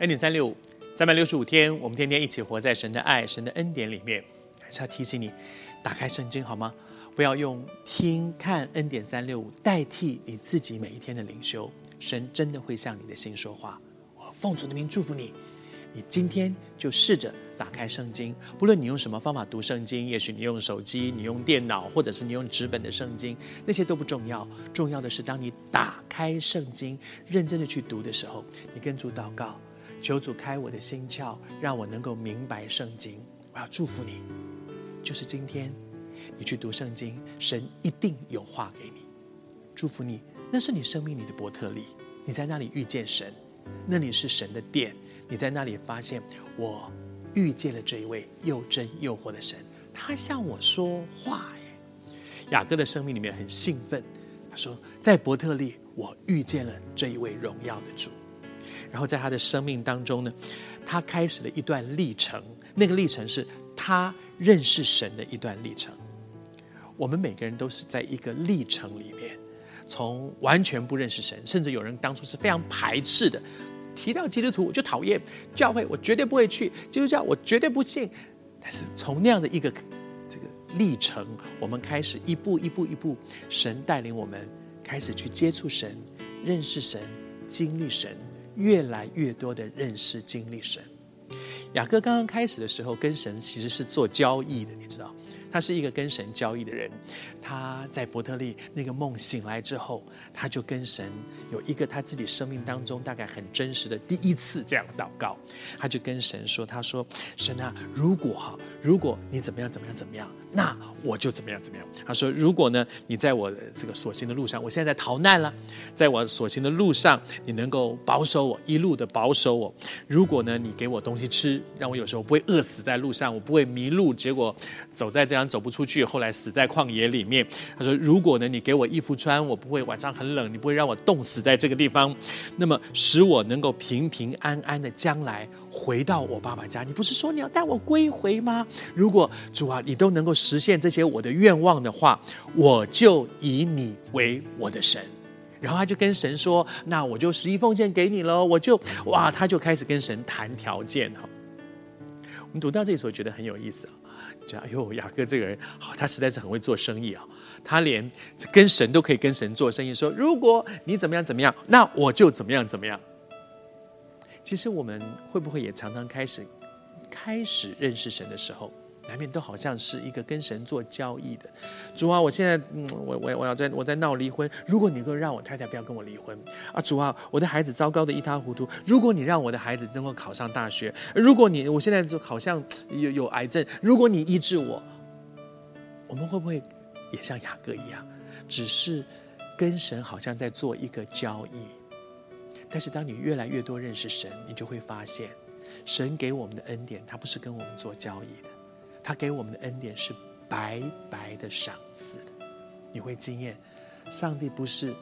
恩典三六五，三百六十五天，我们天天一起活在神的爱、神的恩典里面。还是要提醒你，打开圣经好吗？不要用听看恩典三六五代替你自己每一天的灵修。神真的会向你的心说话。我奉主的名祝福你，你今天就试着打开圣经，不论你用什么方法读圣经，也许你用手机、你用电脑，或者是你用纸本的圣经，那些都不重要。重要的是，当你打开圣经，认真的去读的时候，你跟主祷告，求主开我的心窍，让我能够明白圣经。我要祝福你，就是今天你去读圣经，神一定有话给你。祝福你，那是你生命里的伯特利，你在那里遇见神，那里是神的殿，你在那里发现我。遇见了这一位又真又活的神，他向我说话。雅各的生命里面很兴奋，他说：“在伯特利，我遇见了这一位荣耀的主。”然后在他的生命当中呢，他开始了一段历程。那个历程是他认识神的一段历程。我们每个人都是在一个历程里面，从完全不认识神，甚至有人当初是非常排斥的。提到基督徒，我就讨厌教会，我绝对不会去基督教，我绝对不信。但是从那样的一个这个历程，我们开始一步一步一步，神带领我们开始去接触神、认识神、经历神，越来越多的认识、经历神。雅各刚刚开始的时候，跟神其实是做交易的，你知道。他是一个跟神交易的人，他在伯特利那个梦醒来之后，他就跟神有一个他自己生命当中大概很真实的第一次这样祷告，他就跟神说：“他说，神啊，如果哈，如果你怎么样怎么样怎么样，那我就怎么样怎么样。”他说：“如果呢，你在我这个所行的路上，我现在在逃难了，在我所行的路上，你能够保守我，一路的保守我。如果呢，你给我东西吃，让我有时候不会饿死在路上，我不会迷路，结果走在这样。”走不出去，后来死在旷野里面。他说：“如果呢，你给我衣服穿，我不会晚上很冷，你不会让我冻死在这个地方，那么使我能够平平安安的将来回到我爸爸家。你不是说你要带我归回吗？如果主啊，你都能够实现这些我的愿望的话，我就以你为我的神。”然后他就跟神说：“那我就十一奉献给你喽。”我就哇，他就开始跟神谈条件哈。你读到这里时候觉得很有意思啊。讲哎呦，雅各这个人，他实在是很会做生意啊！他连跟神都可以跟神做生意，说如果你怎么样怎么样，那我就怎么样怎么样。其实我们会不会也常常开始开始认识神的时候？难免都好像是一个跟神做交易的，主啊，我现在嗯，我我我要在我在闹离婚，如果你能够让我太太不要跟我离婚啊，主啊，我的孩子糟糕的一塌糊涂，如果你让我的孩子能够考上大学，如果你我现在就好像有有癌症，如果你医治我，我们会不会也像雅各一样，只是跟神好像在做一个交易？但是当你越来越多认识神，你就会发现，神给我们的恩典，他不是跟我们做交易的。他给我们的恩典是白白的赏赐的，你会惊艳，上帝不是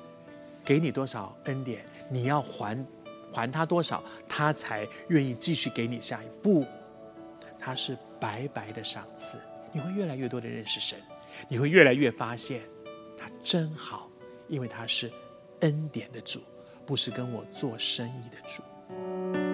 给你多少恩典，你要还还他多少，他才愿意继续给你下一步。他是白白的赏赐，你会越来越多的认识神，你会越来越发现他真好，因为他是恩典的主，不是跟我做生意的主。